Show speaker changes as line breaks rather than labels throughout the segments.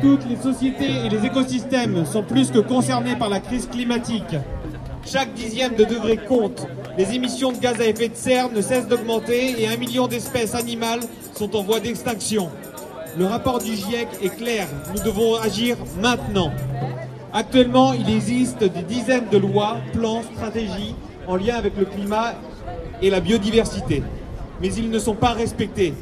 Toutes les sociétés et les écosystèmes sont plus que concernés par la crise climatique. Chaque dixième de degré compte. Les émissions de gaz à effet de serre ne cessent d'augmenter et un million d'espèces animales sont en voie d'extinction. Le rapport du GIEC est clair, nous devons agir maintenant. Actuellement, il existe des dizaines de lois, plans, stratégies en lien avec le climat et la biodiversité. Mais ils ne sont pas respectés.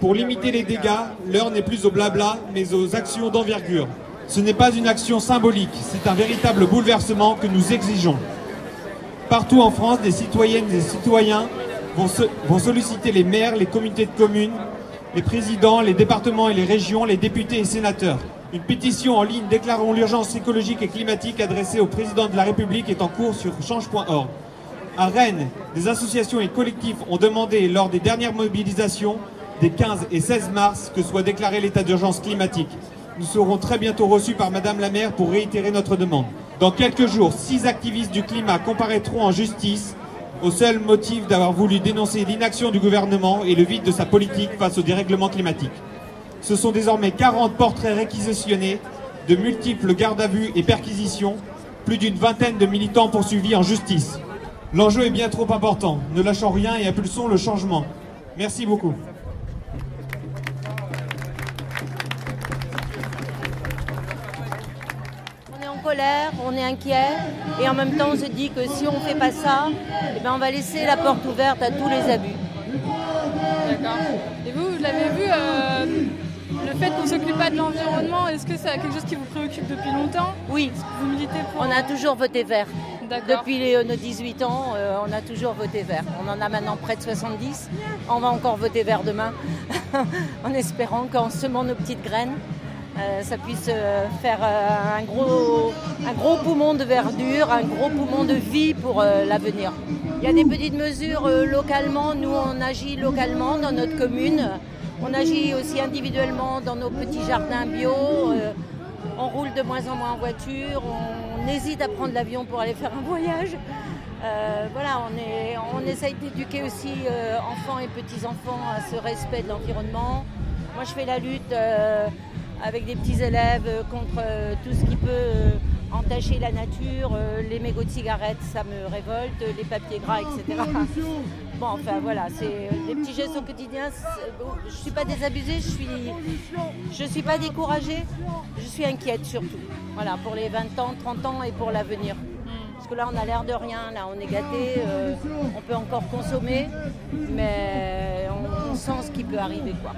Pour limiter les dégâts, l'heure n'est plus au blabla, mais aux actions d'envergure. Ce n'est pas une action symbolique, c'est un véritable bouleversement que nous exigeons. Partout en France, des citoyennes et des citoyens vont, vont solliciter les maires, les communautés de communes, les présidents, les départements et les régions, les députés et sénateurs. Une pétition en ligne déclarant l'urgence écologique et climatique adressée au président de la République est en cours sur change.org. À Rennes, des associations et collectifs ont demandé lors des dernières mobilisations des 15 et 16 mars que soit déclaré l'état d'urgence climatique. Nous serons très bientôt reçus par Madame la maire pour réitérer notre demande. Dans quelques jours, six activistes du climat comparaîtront en justice au seul motif d'avoir voulu dénoncer l'inaction du gouvernement et le vide de sa politique face au dérèglement climatique. Ce sont désormais 40 portraits réquisitionnés, de multiples gardes à vue et perquisitions, plus d'une vingtaine de militants poursuivis en justice. L'enjeu est bien trop important. Ne lâchons rien et impulsons le changement. Merci beaucoup.
On est en colère, on est inquiet et en même temps on se dit que si on ne fait pas ça, eh ben on va laisser la porte ouverte à tous les abus.
D'accord. Et vous, vous l'avez vu, euh, le fait qu'on ne s'occupe pas de l'environnement, est-ce que c'est quelque chose qui vous préoccupe depuis longtemps
Oui.
Vous militez pour...
On a toujours voté vert. Depuis les- nos 18 ans, euh, on a toujours voté vert. On en a maintenant près de 70. On va encore voter vert demain, en espérant qu'en semant nos petites graines, euh, ça puisse euh, faire euh, un, gros, un gros poumon de verdure, un gros poumon de vie pour euh, l'avenir. Il y a des petites mesures euh, localement. Nous, on agit localement dans notre commune. On agit aussi individuellement dans nos petits jardins bio. euh, on roule de moins en moins en voiture, on, hésite à prendre l'avion pour aller faire un voyage. Euh, voilà, on, est, essaye d'éduquer aussi euh, enfants et petits-enfants à ce respect de l'environnement. Moi, je fais la lutte avec des petits élèves contre tout ce qui peut entacher la nature, les mégots de cigarettes, ça me révolte, les papiers gras, etc. Bon, enfin voilà, c'est des petits gestes au quotidien. bon, Je ne suis pas désabusée, je suis, je suis pas découragée, je suis inquiète surtout. Voilà, pour les 20 ans, 30 ans et pour l'avenir. Parce que là, on a l'air de rien, là, on est gâté, euh, on peut encore consommer, mais on, on sent ce qui peut arriver, quoi.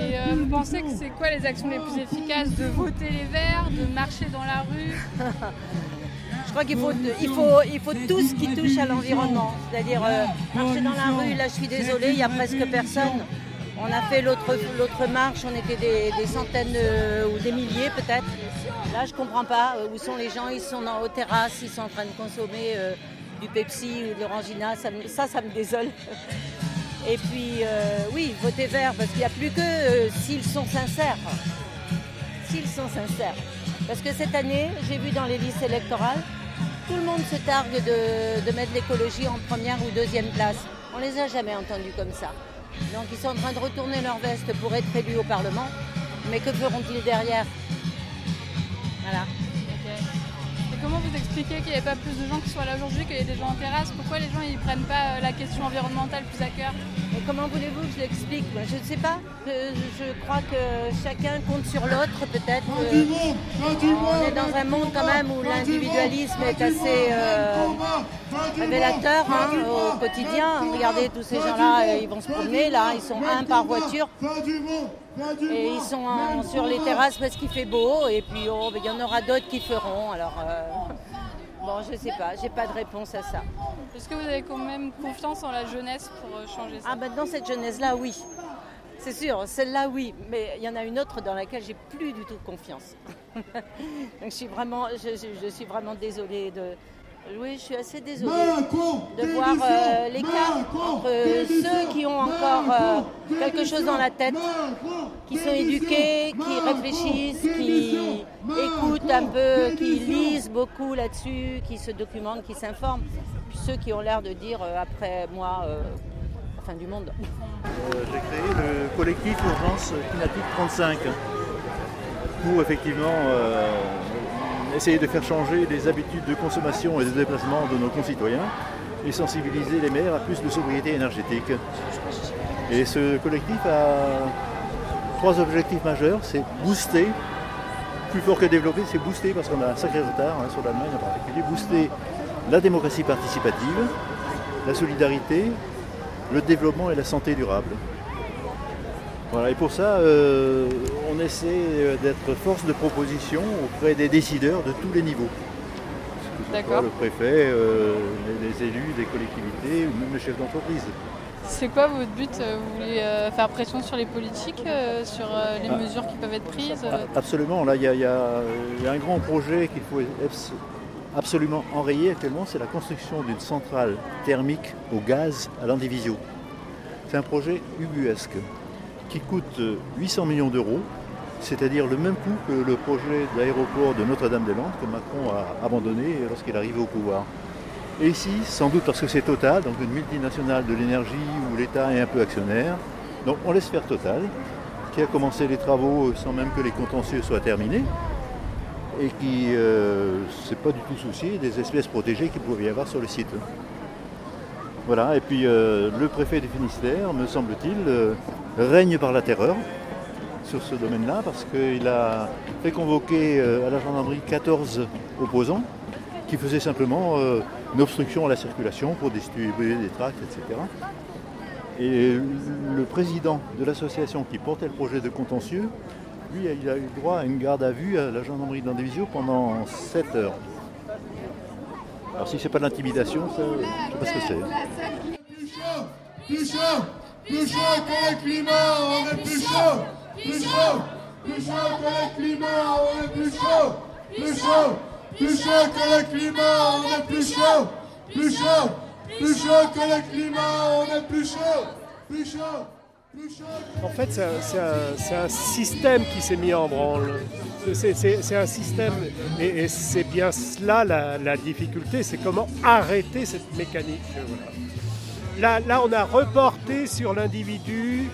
Et euh, vous pensez que c'est quoi les actions les plus efficaces? De voter les verts, de marcher dans la rue?
crois qu'il faut, il faut, il faut tout ce qui touche à l'environnement. C'est-à-dire, euh, marcher dans la rue, là je suis désolée, il n'y a presque personne. On a fait l'autre marche, on était des, des centaines euh, ou des milliers peut-être. Là je ne comprends pas euh, où sont les gens, ils sont dans, aux terrasses, ils sont en train de consommer du Pepsi ou de l'Orangina, ça, ça, ça me désole. Et puis, oui, voter vert, parce qu'il n'y a plus que s'ils sont sincères. S'ils sont sincères. Parce que cette année, j'ai vu dans les listes électorales, tout le monde se targue de, mettre l'écologie en première ou deuxième place. On les a jamais entendus comme ça. Donc ils sont en train de retourner leur veste pour être élus au Parlement. Mais que feront-ils derrière? Voilà.
Expliquez qu'il n'y ait pas plus de gens qui soient là aujourd'hui, qu'il y ait des gens en terrasse Pourquoi les gens ils prennent pas euh, la question environnementale plus à cœur
comment voulez-vous que je l'explique Moi, Je ne sais pas. Je, je crois que chacun compte sur l'autre, peut-être. on est dans un monde quand même où l'individualisme est assez euh, révélateur hein, au quotidien. Regardez tous ces gens-là, euh, ils vont se promener là, ils sont un par voiture. Et ils sont en- sur les terrasses parce qu'il fait beau. Et puis oh, ben, il y en aura d'autres qui feront. Alors euh, bon, je sais pas, j'ai pas de réponse à ça.
Est-ce que vous avez quand même confiance en la jeunesse pour euh, changer ça?
Ah ben dans cette jeunesse-là, oui. C'est sûr, celle-là, oui. Mais il y en a une autre dans laquelle j'ai plus du tout confiance. Donc je suis vraiment, je, je- je suis vraiment désolée de. Oui, je suis assez désolée de voir euh, l'écart entre ceux qui ont encore euh, quelque chose dans la tête, qui sont éduqués, qui réfléchissent, qui écoutent un peu, qui lisent beaucoup là-dessus, qui se documentent, qui s'informent, puis ceux qui ont l'air de dire euh, après moi, euh, la fin du monde.
Euh, J'ai créé le collectif Urgence Climatique 35. pour effectivement essayer de faire changer les habitudes de consommation et de déplacement de nos concitoyens et sensibiliser les maires à plus de sobriété énergétique. Et ce collectif a trois objectifs majeurs, c'est booster, plus fort que développer, c'est booster, parce qu'on a un sacré retard hein, sur l'Allemagne en particulier, booster la démocratie participative, la solidarité, le développement et la santé durable. Voilà, et pour ça, euh, on essaie euh, d'être force de proposition auprès des décideurs de tous les niveaux.
D'accord.
Le préfet, euh, les, élus des collectivités ou même les chefs d'entreprise.
C'est quoi votre but Vous voulez faire pression sur les politiques, sur les ah. mesures qui peuvent être prises
ah, Absolument. Là, il y, a un grand projet qu'il faut absolument enrayer actuellement, c'est la construction d'une centrale thermique au gaz à l'Andivisio. C'est un projet ubuesque qui coûte 800 millions d'euros, c'est-à-dire le même coût que le projet d'aéroport de Notre-Dame-des-Landes que Macron a abandonné lorsqu'il est arrivé au pouvoir. Et ici, sans doute parce que c'est Total, donc une multinationale de l'énergie où l'État est un peu actionnaire, donc on laisse faire Total, qui a commencé les travaux sans même que les contentieux soient terminés, et qui ne euh, s'est pas du tout soucié des espèces protégées qu'il pouvait y avoir sur le site. Voilà, et puis euh, le préfet du Finistère, me semble-t-il, euh, règne par la terreur sur ce domaine-là, parce qu'il a fait convoquer à la gendarmerie 14 opposants qui faisaient simplement une obstruction à la circulation pour distribuer des tracts, etc. Et le président de l'association qui portait le projet de contentieux lui, il a eu droit à une garde à vue à la gendarmerie d'Andevisio pendant 7 heures. Alors si c'est pas de l'intimidation, je ne sais pas ce que c'est.
Plus chaud, plus chaud, plus chaud que le climat, on est plus chaud, plus chaud, plus chaud que le climat, on est plus chaud, plus chaud, plus chaud que le climat, on est plus chaud, plus chaud, plus chaud que le climat, on est plus chaud, plus chaud.
En fait, c'est un, système qui s'est mis en branle. C'est un système, et, c'est bien cela la, difficulté, c'est comment arrêter cette mécanique. Là, là, on a reporté sur l'individu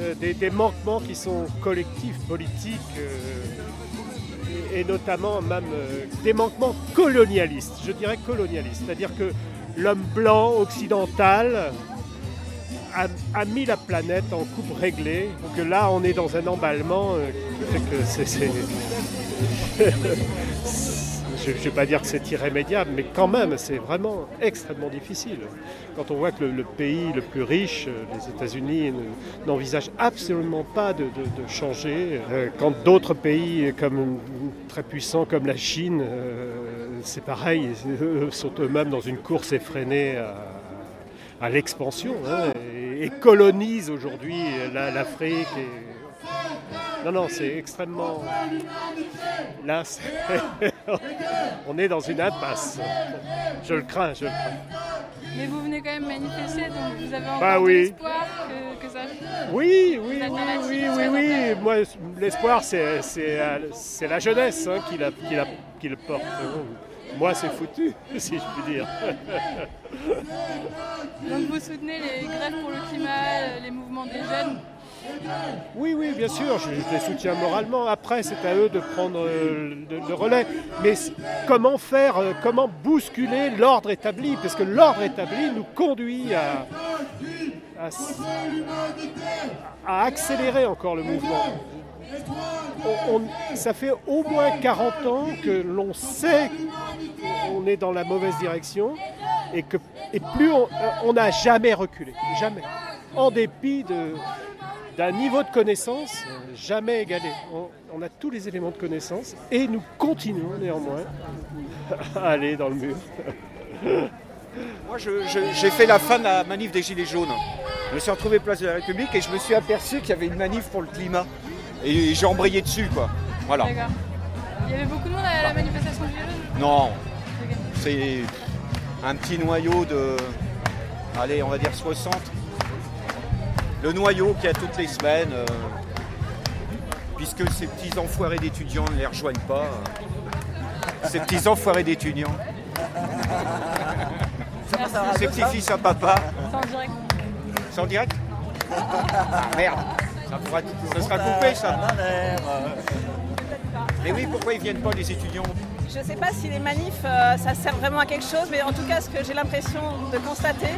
euh, des, manquements qui sont collectifs, politiques, euh, et, notamment même euh, des manquements colonialistes, je dirais colonialistes. C'est-à-dire que l'homme blanc occidental a, mis la planète en coupe réglée. que là, on est dans un emballement euh, qui fait que c'est. je ne vais pas dire que c'est irrémédiable, mais quand même, c'est vraiment extrêmement difficile. Quand on voit que le, pays le plus riche, euh, les États-Unis, n'envisage absolument pas de, changer, euh, quand d'autres pays très puissants comme la Chine, c'est pareil, sont eux-mêmes dans une course effrénée à, l'expansion. Hein, et colonise aujourd'hui l'Afrique. Non, non, c'est extrêmement. Là, on est dans une impasse. Je le crains, je le crains.
Mais vous venez quand même manifester, donc vous avez encore bah, oui. espoir que, ça.
Oui, oui, oui, oui, oui, oui. Moi, l'espoir, c'est la jeunesse hein, qui, la, qui, la, qui le porte. Moi, c'est foutu, si je puis dire.
Donc vous soutenez les grèves pour le climat, les mouvements des jeunes
oui, oui, bien sûr, je, les soutiens moralement. Après, c'est à eux de prendre le, relais. Mais comment faire, euh, comment bousculer l'ordre établi? Parce que l'ordre établi nous conduit à, à, accélérer encore le mouvement. Ça fait au moins 40 ans que l'on sait qu'on est dans la mauvaise direction et que et plus on n'a jamais reculé, jamais, en dépit d'un niveau de connaissance jamais égalé. On, a tous les éléments de connaissance et nous continuons néanmoins à aller dans le mur.
Moi, j'ai fait la fin de la manif des Gilets jaunes. Je me suis retrouvé place de la République et je me suis aperçu qu'il y avait une manif pour le climat. Et j'ai embrayé dessus, quoi. Voilà.
Il y avait beaucoup de monde à la manifestation Gilets jaunes
Non. C'est un petit noyau de, allez, on va dire 60. Le noyau qui a toutes les semaines, euh, puisque ces petits enfoirés d'étudiants ne les rejoignent pas. Euh, ces petits enfoirés d'étudiants. Ces petits fils à papa.
C'est en direct.
C'est en direct? Ah, Merde, ça, sera coupé ça. Mais oui, pourquoi ils viennent pas les étudiants?
Je ne sais pas si les manifs, euh, ça sert vraiment à quelque chose, mais en tout cas, ce que j'ai l'impression de constater,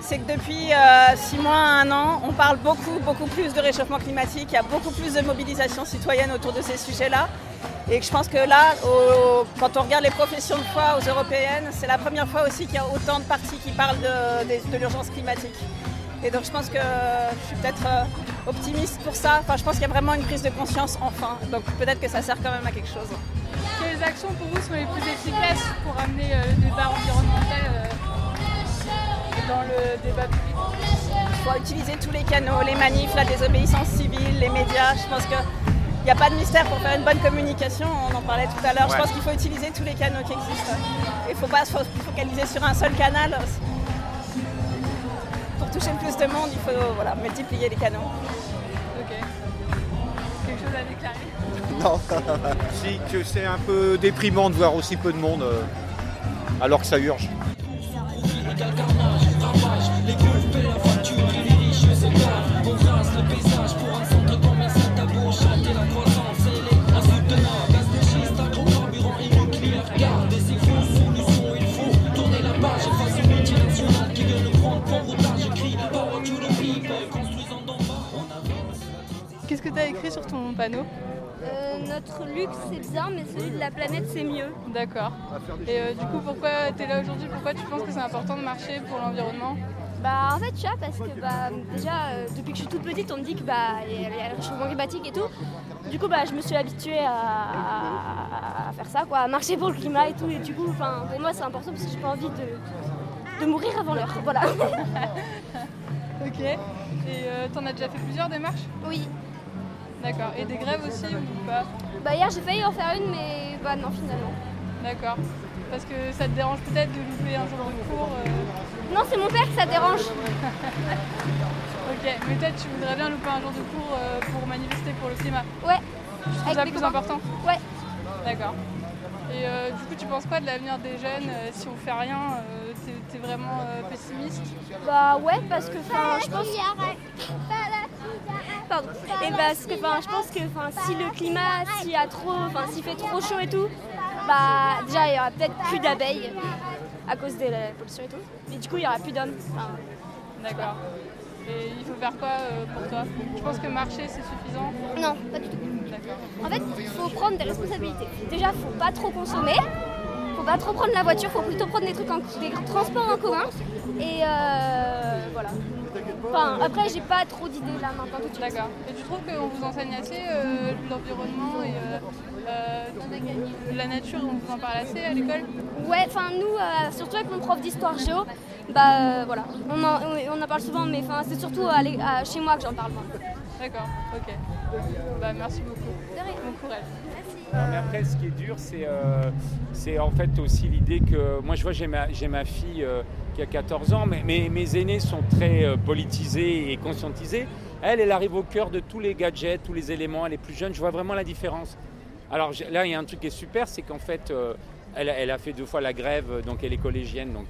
c'est que depuis euh, six mois à un an, on parle beaucoup, beaucoup plus de réchauffement climatique, il y a beaucoup plus de mobilisation citoyenne autour de ces sujets-là. Et je pense que là, quand on regarde les professions de foi aux européennes, c'est la première fois aussi qu'il y a autant de partis qui parlent de, l'urgence climatique. Et donc je pense que je suis peut-être euh, optimiste pour ça. Enfin, je pense qu'il y a vraiment une prise de conscience enfin. Donc peut-être que ça sert quand même à quelque chose.
Quelles actions pour vous sont les plus efficaces pour amener euh, le débat environnemental euh, dans le débat public?
Il faut utiliser tous les canaux, les manifs, la désobéissance civile, les médias. Je pense que il n'y a pas de mystère pour faire une bonne communication, on en parlait tout à l'heure. Je pense qu'il faut utiliser tous les canaux qui existent. Il ne faut pas se focaliser sur un seul canal. Pour toucher le plus de monde, il faut voilà, multiplier les canaux.
Ok. Quelque chose à déclarer?
Non. si, que c'est un peu déprimant de voir aussi peu de monde euh, alors que ça urge.
Qu'est-ce que tu as écrit sur ton panneau?
Euh, notre luxe c'est bien, mais celui de la planète c'est mieux.
D'accord. Et euh, du coup, pourquoi tu es là aujourd'hui? Pourquoi tu penses que c'est important de marcher pour l'environnement?
Bah en fait, tu vois, parce que bah, déjà, euh, depuis que je suis toute petite, on me dit qu'il bah, y, a le réchauffement climatique et tout. Du coup, bah, je me suis habituée à, faire ça, quoi, à marcher pour le climat et tout. Et du coup, pour moi, c'est important parce que j'ai pas envie de, de mourir avant l'heure. Voilà.
ok. Et t'en as déjà fait plusieurs démarches
Oui.
D'accord. Et des grèves aussi ou pas
Bah hier j'ai failli en faire une mais bah non finalement.
D'accord. Parce que ça te dérange peut-être de louper un jour de cours euh
Non c'est mon père que ça dérange.
ok, mais peut-être tu voudrais bien louper un jour de cours euh, pour manifester pour le climat
Ouais.
C'est ça plus important
Ouais.
D'accord. Et euh, du coup, tu penses quoi de l'avenir des jeunes Si on fait rien, t'es vraiment pessimiste?
Bah ouais, parce que je pense. Pardon. Et parce que je pense que si le climat, s'il y a trop, enfin s'il fait trop chaud et tout, bah déjà il y aura peut-être plus d'abeilles à cause de la pollution et tout. Et du coup il y aura plus d'hommes.
D'accord. Et il faut faire quoi euh, pour toi? Tu penses que marcher c'est suffisant
Non, pas du tout. En fait, il faut prendre des responsabilités. Déjà, il faut pas trop consommer, faut pas trop prendre la voiture, faut plutôt prendre des trucs en, des transports en commun. Et euh, voilà. Enfin, après, j'ai pas trop d'idées là maintenant tout de suite.
D'accord. Et tu trouves qu'on vous enseigne assez euh, l'environnement et euh, euh, la nature, on vous en parle assez à l'école?
Ouais, enfin nous, surtout avec mon prof d'histoire géo, bah voilà, on en, on en parle souvent, mais c'est surtout à, chez moi que j'en parle.
D'accord, ok. Bah, merci beaucoup. Bon courage.
mais après, ce qui est dur, c'est en fait aussi l'idée que moi, je vois, j'ai ma, ma fille qui a 14 ans, mais, mes aînés sont très euh, politisés et conscientisés. Elle, elle arrive au cœur de tous les gadgets, tous les éléments, elle est plus jeune, je vois vraiment la différence. Alors là, il y a un truc qui est super, c'est qu'en fait, euh, elle, a fait deux fois la grève, donc elle est collégienne, donc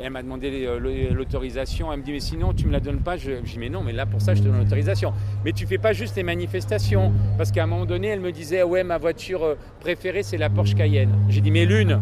euh, elle m'a demandé l'autorisation. Elle me dit, mais sinon, tu me la donnes pas. Je, dis, mais non, mais là, pour ça, je te donne l'autorisation. Mais tu fais pas juste les manifestations. Parce qu'à un moment donné, elle me disait, ouais, ma voiture préférée, c'est la Porsche Cayenne. J'ai dit, mais l'une.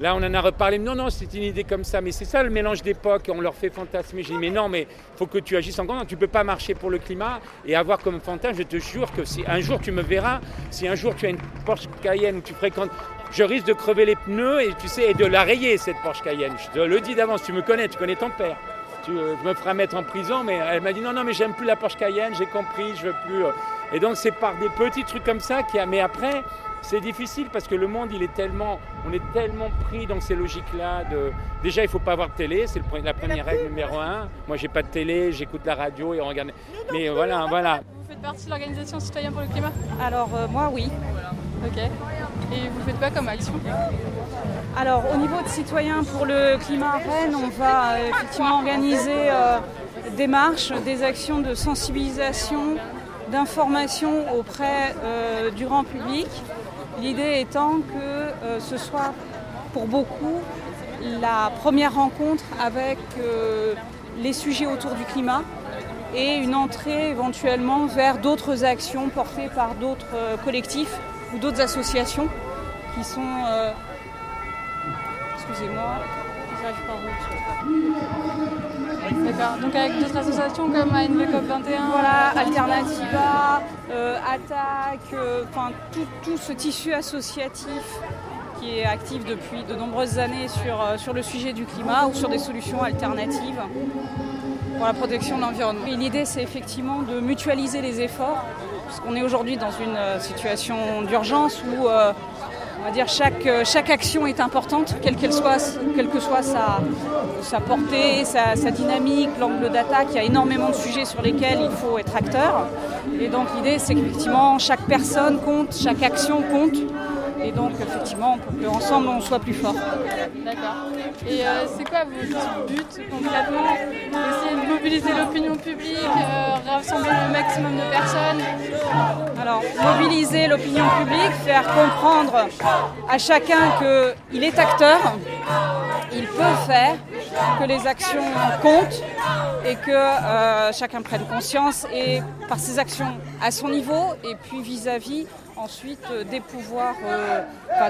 Là, on en a reparlé. Non, non, c'est une idée comme ça. Mais c'est ça le mélange d'époque. On leur fait fantasmer. J'ai dit, mais non, mais il faut que tu agisses en grand. Tu ne peux pas marcher pour le climat et avoir comme fantasme. Je te jure que si un jour tu me verras, si un jour tu as une Porsche Cayenne où tu fréquentes, je risque de crever les pneus et tu sais, et de la rayer, cette Porsche Cayenne. Je te le dis d'avance. Tu me connais, tu connais ton père. Tu euh, me feras mettre en prison. Mais elle m'a dit, non, non, mais j'aime plus la Porsche Cayenne. J'ai compris, je veux plus. Euh. Et donc, c'est par des petits trucs comme ça qui a. Mais après, c'est difficile parce que le monde, il est tellement, on est tellement pris dans ces logiques-là. De... Déjà, il ne faut pas avoir de télé, c'est la première règle numéro un. Moi, j'ai pas de télé, j'écoute la radio et on regarde. Mais voilà, voilà.
Vous faites partie de l'organisation Citoyen pour le climat?
Alors, euh, moi, oui.
Ok. Et vous faites quoi comme action
Alors, au niveau de Citoyens pour le climat à Rennes, on va euh, effectivement organiser euh, des marches, des actions de sensibilisation, d'information auprès du grand public. L'idée étant que euh, ce soit pour beaucoup la première rencontre avec euh, les sujets autour du climat et une entrée éventuellement vers d'autres actions portées par d'autres euh, collectifs ou d'autres associations qui sont... Euh, excusez-moi, j'arrive
pas D'accord, donc avec d'autres associations comme ANV COP21
Voilà, Alternativa, euh, Attaque, enfin tout, tout, ce tissu associatif qui est actif depuis de nombreuses années sur, sur le sujet du climat ou sur des solutions alternatives pour la protection de l'environnement. L'idée, c'est effectivement de mutualiser les efforts, puisqu'on est aujourd'hui dans une euh, situation d'urgence où euh, on va dire chaque, euh, chaque action est importante, quelle qu'elle soit, quelle que soit sa, sa portée, sa dynamique, l'angle d'attaque. Il y a énormément de sujets sur lesquels il faut être acteur. Et donc l'idée, c'est qu'effectivement, chaque personne compte, chaque action compte. Et donc, effectivement, pour qu'ensemble, on soit plus fort.
D'accord. Et euh, c'est quoi votre but concrètement? Essayer de mobiliser l'opinion publique, euh, rassembler le maximum de personnes?
Alors, mobiliser l'opinion publique, faire comprendre à chacun qu'il est acteur, il peut faire, que les actions comptent et que euh, chacun prenne conscience et par ses actions à son niveau et puis vis-à-vis ensuite euh, des pouvoirs, euh,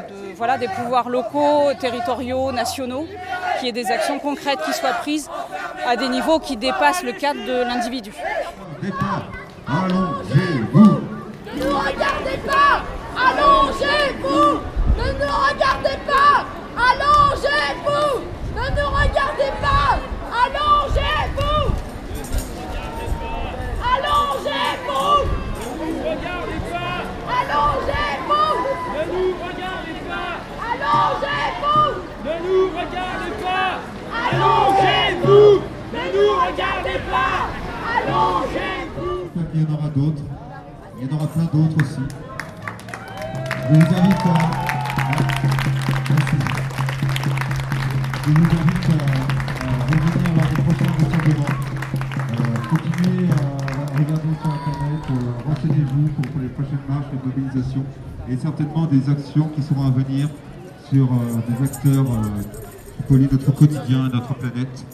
de, voilà, des pouvoirs locaux, territoriaux, nationaux, qui y ait des actions concrètes qui soient prises à des niveaux qui dépassent le cadre de l'individu.
Allongez-vous.
Ne nous regardez pas Allongez-vous. Ne nous regardez pas Allongez-vous. Ne nous regardez pas Allongez-vous
Ne nous regardez pas.
Allongez-vous
Ne nous regardez pas. Allongez-vous. Ne nous regardez pas. Allongez-vous
Il y en aura d'autres. Il y en aura plein d'autres aussi. Je vous invite à... Je vous invite euh, renseignez-vous pour, les prochaines marches et mobilisations et certainement des actions qui seront à venir sur euh, des acteurs qui polluent notre quotidien et notre planète.